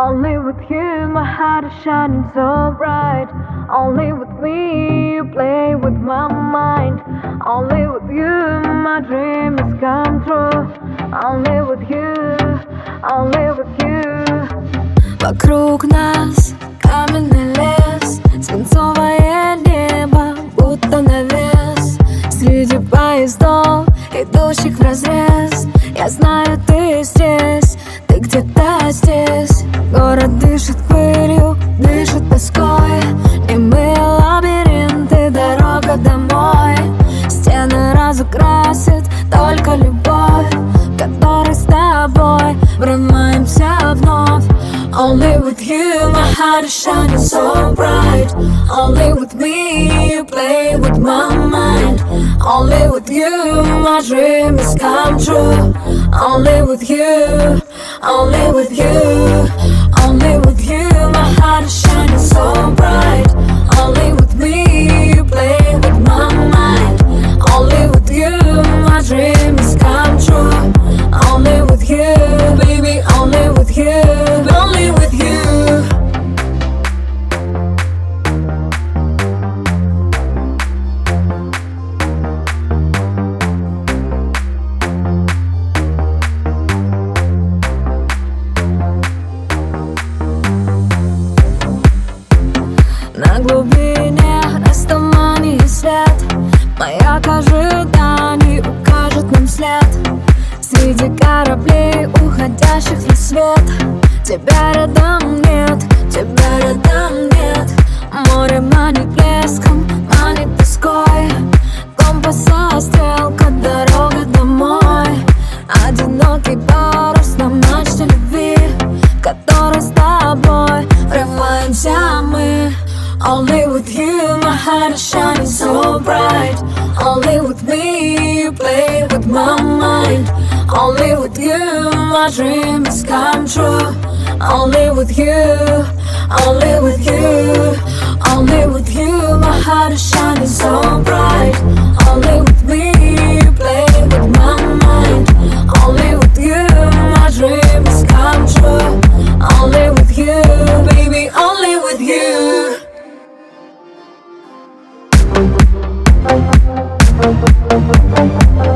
Only with you, my heart is shining so bright. Only with me, you play with my mind. Only with you, my dream has come true. Only with you, only with you. Вокруг нас каменный лес Свинцовое небо, будто навес Среди поездов, идущих вразрез Я знаю, ты здесь, ты где-то здесь Город дышит пылью, дышит тоской Немые лабиринты, дорога домой Стены разукрасит только любовь которой с тобой врываемся вновь Only with you my heart is shining so bright Only with me you play with my mind Only with you my dream has come true Only with you, only with you you, baby, only with you, Кораблей, уходящих в рассвет Тебя рядом нет, тебя рядом нет. Море манит блеском, манит тоской. Компаса стрелка, дорога домой. Одинокий парус на мачте любви в Которой с тобой. Врываемся мы. Only with you my heart is shining so bright. Only with me you play with my mind Only with you, my dreams come true. Only with you, only with you, only with you, my heart is shining so bright. Only with me, you play with my mind. Only with you, my dreams come true. Only with you, baby, only with you. Thank you.